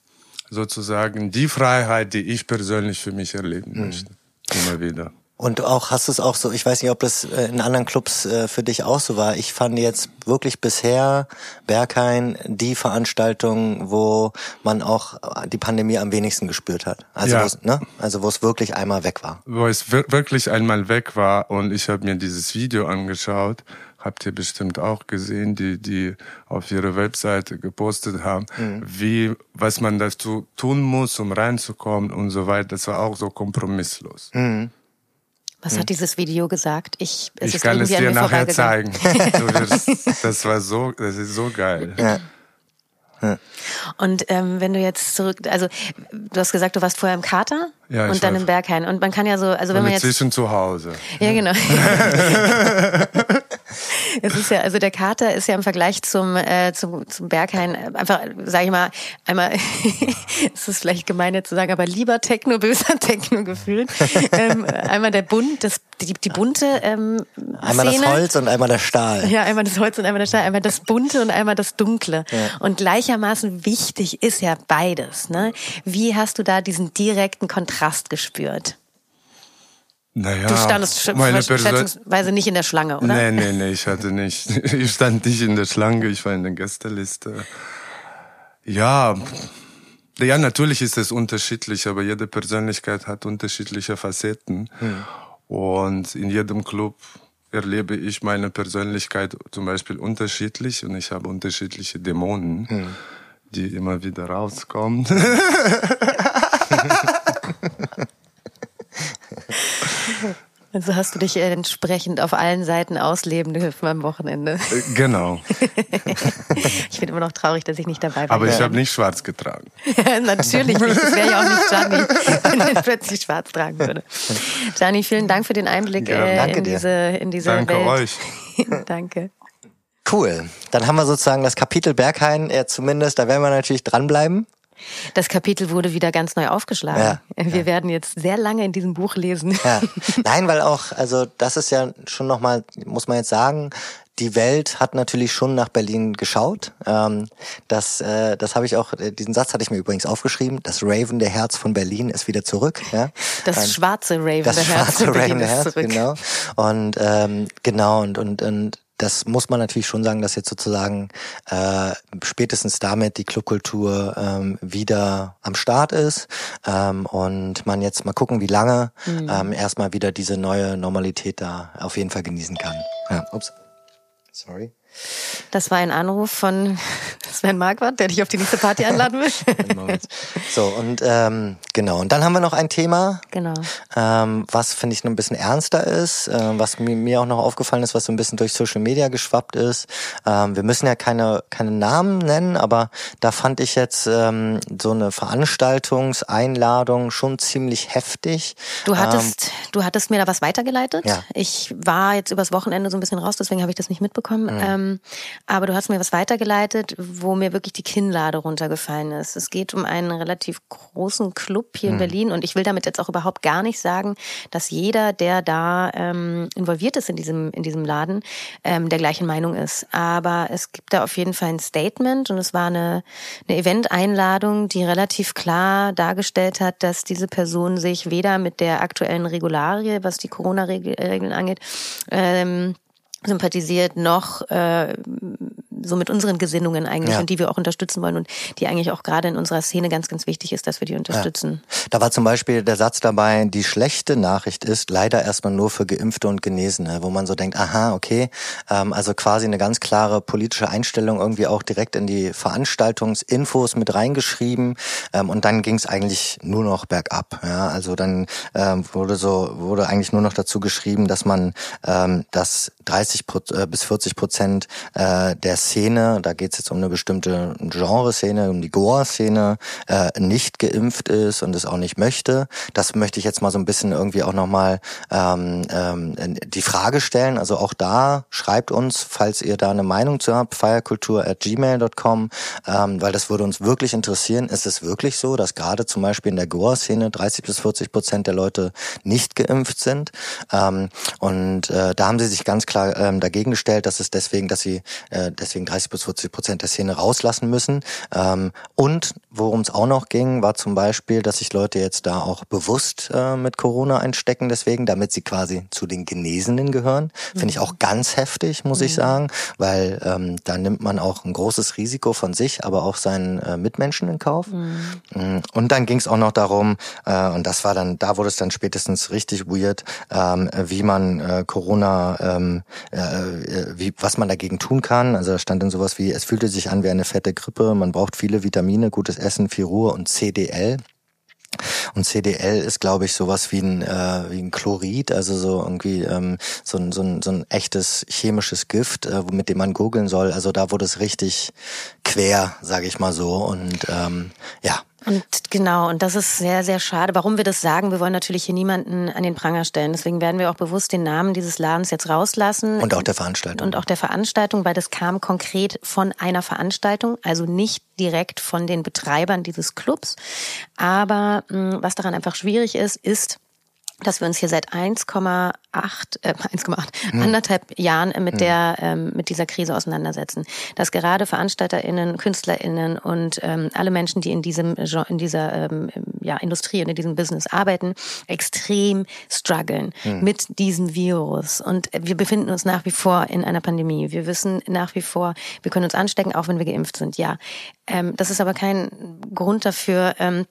sozusagen die Freiheit, die ich persönlich für mich erleben mhm. möchte. Immer wieder. Und auch hast du es auch so, ich weiß nicht, ob das äh, in anderen Clubs äh, für dich auch so war. Ich fand jetzt wirklich bisher Berghain die Veranstaltung, wo man auch die Pandemie am wenigsten gespürt hat. Also ja. ne? also wo es wirklich einmal weg war. Wo es wirklich einmal weg war und ich habe mir dieses Video angeschaut, habt ihr bestimmt auch gesehen, die die auf ihre Webseite gepostet haben, mhm. wie was man dazu tun muss, um reinzukommen und so weiter. Das war auch so kompromisslos. Mhm. Was hm. hat dieses Video gesagt? Ich, es ich kann es dir nachher zeigen. das war so, das ist so geil. Ja. Und ähm, wenn du jetzt zurück, also du hast gesagt, du warst vorher im Kater ja, und dann im Berghain. Und man kann ja so, also wenn und man jetzt zwischen zu Hause. Ja, genau. es ist ja, also der Kater ist ja im Vergleich zum, äh, zum, zum Berghain einfach, sag ich mal, einmal, es ist vielleicht gemeiner zu sagen, aber lieber Techno, böser Techno gefühlt. ähm, einmal der Bund, das, die, die bunte ähm, Einmal Szene. das Holz und einmal der Stahl. Ja, einmal das Holz und einmal der Stahl, einmal das bunte und einmal das dunkle. Ja. Und gleichermaßen wichtig ist ja beides. Ne? Wie hast du da diesen direkten Kontrast gespürt? Naja, du standest schätzungsweise nicht in der Schlange, oder? Nee, nee, nee, ich hatte nicht. Ich stand nicht in der Schlange, ich war in der Gästeliste. Ja, ja, natürlich ist es unterschiedlich, aber jede Persönlichkeit hat unterschiedliche Facetten. Hm. Und in jedem Club erlebe ich meine Persönlichkeit zum Beispiel unterschiedlich und ich habe unterschiedliche Dämonen, hm. die immer wieder rauskommen. Also hast du dich entsprechend auf allen Seiten ausleben dürfen am Wochenende. Äh, genau. ich bin immer noch traurig, dass ich nicht dabei war. Aber ich habe nicht schwarz getragen. Natürlich nicht. Das wäre ja auch nicht Gianni, wenn er plötzlich schwarz tragen würde. Gianni, vielen Dank für den Einblick ja, äh, in, diese, in diese danke Welt. Euch. danke. Cool. Dann haben wir sozusagen das Kapitel Berghain, äh, zumindest, da werden wir natürlich dranbleiben. Das Kapitel wurde wieder ganz neu aufgeschlagen. Ja, Wir ja. werden jetzt sehr lange in diesem Buch lesen. Ja. Nein, weil auch, also das ist ja schon nochmal, muss man jetzt sagen, die Welt hat natürlich schon nach Berlin geschaut. Ähm, das äh, das habe ich auch, äh, diesen Satz hatte ich mir übrigens aufgeschrieben. Das Raven der Herz von Berlin ist wieder zurück. Ja? Das ähm, schwarze Raven das der Herz von Berlin ist Herz, zurück. Genau. Und ähm, genau und und und das muss man natürlich schon sagen, dass jetzt sozusagen äh, spätestens damit die Clubkultur ähm, wieder am Start ist ähm, und man jetzt mal gucken, wie lange mhm. ähm, erstmal wieder diese neue Normalität da auf jeden Fall genießen kann. Ja, ups. Sorry. Das war ein Anruf von Sven Marquardt, der dich auf die nächste Party einladen will. so, und ähm, genau. Und dann haben wir noch ein Thema, genau. ähm, was finde ich noch ein bisschen ernster ist, äh, was mir, mir auch noch aufgefallen ist, was so ein bisschen durch Social Media geschwappt ist. Ähm, wir müssen ja keine, keine Namen nennen, aber da fand ich jetzt ähm, so eine Veranstaltungseinladung schon ziemlich heftig. Du hattest, ähm, du hattest mir da was weitergeleitet. Ja. Ich war jetzt übers Wochenende so ein bisschen raus, deswegen habe ich das nicht mitbekommen. Mhm. Ähm, ähm, aber du hast mir was weitergeleitet, wo mir wirklich die Kinnlade runtergefallen ist. Es geht um einen relativ großen Club hier in hm. Berlin und ich will damit jetzt auch überhaupt gar nicht sagen, dass jeder, der da ähm, involviert ist in diesem, in diesem Laden, ähm, der gleichen Meinung ist. Aber es gibt da auf jeden Fall ein Statement und es war eine, eine Event-Einladung, die relativ klar dargestellt hat, dass diese Person sich weder mit der aktuellen Regularie, was die Corona-Regeln angeht, ähm, sympathisiert, noch äh, so mit unseren Gesinnungen eigentlich ja. und die wir auch unterstützen wollen und die eigentlich auch gerade in unserer Szene ganz, ganz wichtig ist, dass wir die unterstützen. Ja. Da war zum Beispiel der Satz dabei, die schlechte Nachricht ist leider erstmal nur für Geimpfte und Genesene, wo man so denkt, aha, okay, ähm, also quasi eine ganz klare politische Einstellung irgendwie auch direkt in die Veranstaltungsinfos mit reingeschrieben ähm, und dann ging es eigentlich nur noch bergab. Ja? Also dann ähm, wurde so wurde eigentlich nur noch dazu geschrieben, dass man ähm, dass 30 äh, bis 40 Prozent äh, der Szene, da geht es jetzt um eine bestimmte Genreszene, um die Goa-Szene, äh, nicht geimpft ist und es auch nicht möchte. Das möchte ich jetzt mal so ein bisschen irgendwie auch nochmal ähm, ähm, die Frage stellen. Also auch da schreibt uns, falls ihr da eine Meinung zu habt, feierkultur at gmail.com, ähm, weil das würde uns wirklich interessieren. Ist es wirklich so, dass gerade zum Beispiel in der Goa-Szene 30 bis 40 Prozent der Leute nicht geimpft sind? Ähm, und äh, da haben sie sich ganz klar ähm, dagegen gestellt, dass es deswegen, dass sie äh, deswegen 30 bis 40 Prozent der Szene rauslassen müssen. Ähm, und worum es auch noch ging, war zum Beispiel, dass sich Leute jetzt da auch bewusst äh, mit Corona einstecken, deswegen, damit sie quasi zu den Genesenen gehören. Mhm. Finde ich auch ganz heftig, muss mhm. ich sagen, weil ähm, da nimmt man auch ein großes Risiko von sich, aber auch seinen äh, Mitmenschen in Kauf. Mhm. Mm, und dann ging es auch noch darum, äh, und das war dann, da wurde es dann spätestens richtig weird, ähm, wie man äh, Corona, ähm, äh, äh wie, was man dagegen tun kann. Also stand dann sowas wie, es fühlte sich an wie eine fette Grippe, man braucht viele Vitamine, gutes Essen, viel Ruhe und CDL. Und CDL ist, glaube ich, sowas wie ein, äh, wie ein Chlorid, also so irgendwie ähm, so, ein, so, ein, so ein echtes chemisches Gift, äh, mit dem man googeln soll. Also da wurde es richtig quer, sage ich mal so. Und ähm, ja, und genau, und das ist sehr, sehr schade. Warum wir das sagen, wir wollen natürlich hier niemanden an den Pranger stellen. Deswegen werden wir auch bewusst den Namen dieses Ladens jetzt rauslassen. Und auch der Veranstaltung. Und auch der Veranstaltung, weil das kam konkret von einer Veranstaltung, also nicht direkt von den Betreibern dieses Clubs. Aber mh, was daran einfach schwierig ist, ist, dass wir uns hier seit 1,8, äh, 1,8, hm. anderthalb Jahren mit hm. der, ähm, mit dieser Krise auseinandersetzen. Dass gerade VeranstalterInnen, KünstlerInnen und ähm, alle Menschen, die in diesem, in dieser ähm, ja, Industrie und in diesem Business arbeiten, extrem strugglen hm. mit diesem Virus. Und wir befinden uns nach wie vor in einer Pandemie. Wir wissen nach wie vor, wir können uns anstecken, auch wenn wir geimpft sind, ja. Ähm, das ist aber kein Grund dafür, ähm,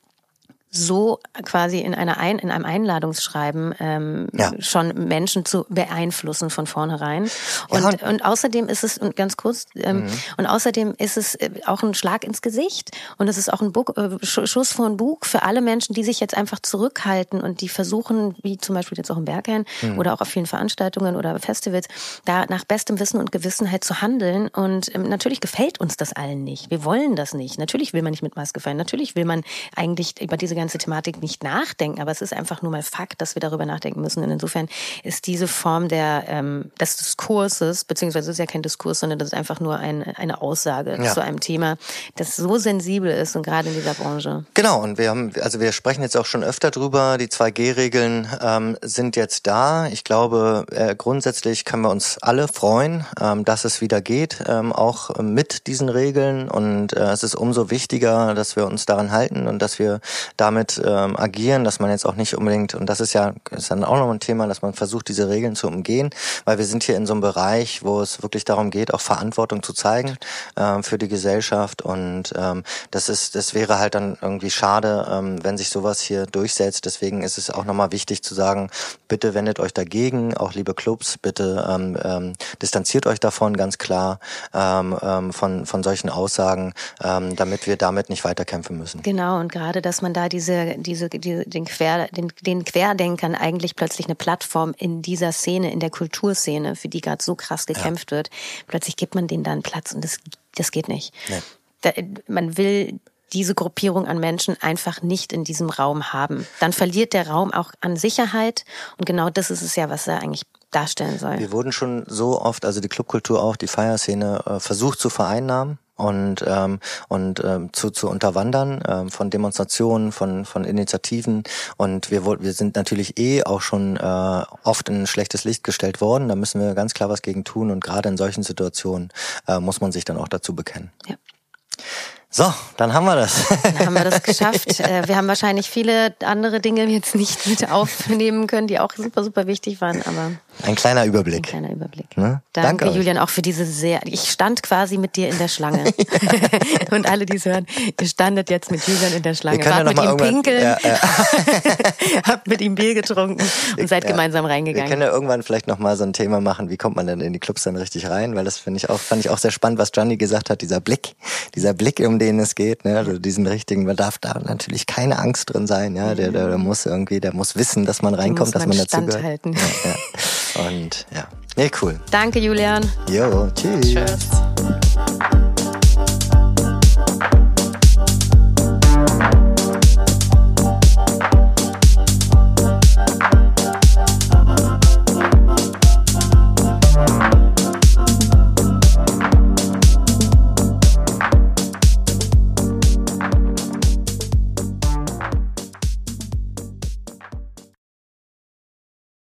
so quasi in einer Ein in einem Einladungsschreiben ähm, ja. schon Menschen zu beeinflussen von vornherein. Und, ja, und, und außerdem ist es und ganz kurz ähm, mhm. und außerdem ist es äh, auch ein Schlag ins Gesicht und es ist auch ein Bug, äh, Schuss vor ein Bug für alle Menschen, die sich jetzt einfach zurückhalten und die versuchen, wie zum Beispiel jetzt auch im Berghain mhm. oder auch auf vielen Veranstaltungen oder Festivals, da nach bestem Wissen und Gewissen halt zu handeln. Und ähm, natürlich gefällt uns das allen nicht. Wir wollen das nicht. Natürlich will man nicht mit Maske feiern. Natürlich will man eigentlich über diese ganze Thematik nicht nachdenken, aber es ist einfach nur mal Fakt, dass wir darüber nachdenken müssen. Und insofern ist diese Form der, ähm, des Diskurses, beziehungsweise es ist ja kein Diskurs, sondern das ist einfach nur ein, eine Aussage ja. zu einem Thema, das so sensibel ist und gerade in dieser Branche. Genau, und wir haben, also wir sprechen jetzt auch schon öfter drüber, die 2G-Regeln ähm, sind jetzt da. Ich glaube, äh, grundsätzlich können wir uns alle freuen, ähm, dass es wieder geht, ähm, auch mit diesen Regeln. Und äh, es ist umso wichtiger, dass wir uns daran halten und dass wir da damit ähm, agieren, dass man jetzt auch nicht unbedingt, und das ist ja ist dann auch noch ein Thema, dass man versucht, diese Regeln zu umgehen, weil wir sind hier in so einem Bereich, wo es wirklich darum geht, auch Verantwortung zu zeigen ähm, für die Gesellschaft. Und ähm, das ist, das wäre halt dann irgendwie schade, ähm, wenn sich sowas hier durchsetzt. Deswegen ist es auch nochmal wichtig zu sagen, bitte wendet euch dagegen, auch liebe Clubs, bitte ähm, ähm, distanziert euch davon ganz klar ähm, ähm, von, von solchen Aussagen, ähm, damit wir damit nicht weiterkämpfen müssen. Genau, und gerade, dass man da diese diese, diese, diese den, Quer, den, den Querdenkern eigentlich plötzlich eine Plattform in dieser Szene, in der Kulturszene, für die gerade so krass gekämpft ja. wird. Plötzlich gibt man denen dann Platz und das, das geht nicht. Nee. Da, man will diese Gruppierung an Menschen einfach nicht in diesem Raum haben. Dann verliert der Raum auch an Sicherheit und genau das ist es ja, was er eigentlich darstellen soll. Wir wurden schon so oft, also die Clubkultur auch, die Feierszene, äh, versucht zu vereinnahmen und ähm, und ähm, zu zu unterwandern ähm, von Demonstrationen, von von Initiativen und wir wir sind natürlich eh auch schon äh, oft in ein schlechtes Licht gestellt worden. Da müssen wir ganz klar was gegen tun und gerade in solchen Situationen äh, muss man sich dann auch dazu bekennen. Ja. So, dann haben wir das. Dann haben wir das geschafft. Äh, wir haben wahrscheinlich viele andere Dinge jetzt nicht mit aufnehmen können, die auch super, super wichtig waren, aber Ein kleiner Überblick. Ein kleiner Überblick. Ne? Danke, Danke Julian, auch für diese sehr. Ich stand quasi mit dir in der Schlange. Und alle, die es hören, ihr standet jetzt mit Julian in der Schlange. Wart mit ihm pinkeln, ja, ja. habt mit ihm Bier getrunken und seid ja. gemeinsam reingegangen. Wir können ja irgendwann vielleicht nochmal so ein Thema machen, wie kommt man denn in die Clubs dann richtig rein? Weil das finde ich auch, fand ich auch sehr spannend, was Gianni gesagt hat, dieser Blick, dieser Blick, um den es geht, ne? also diesen richtigen, man darf da natürlich keine Angst drin sein, ja, der, der, der muss irgendwie, der muss wissen, dass man reinkommt, man dass man dazu gehört. Ja, ja. Und ja, nee, cool. Danke, Julian. Jo, tschüss. Tschüss.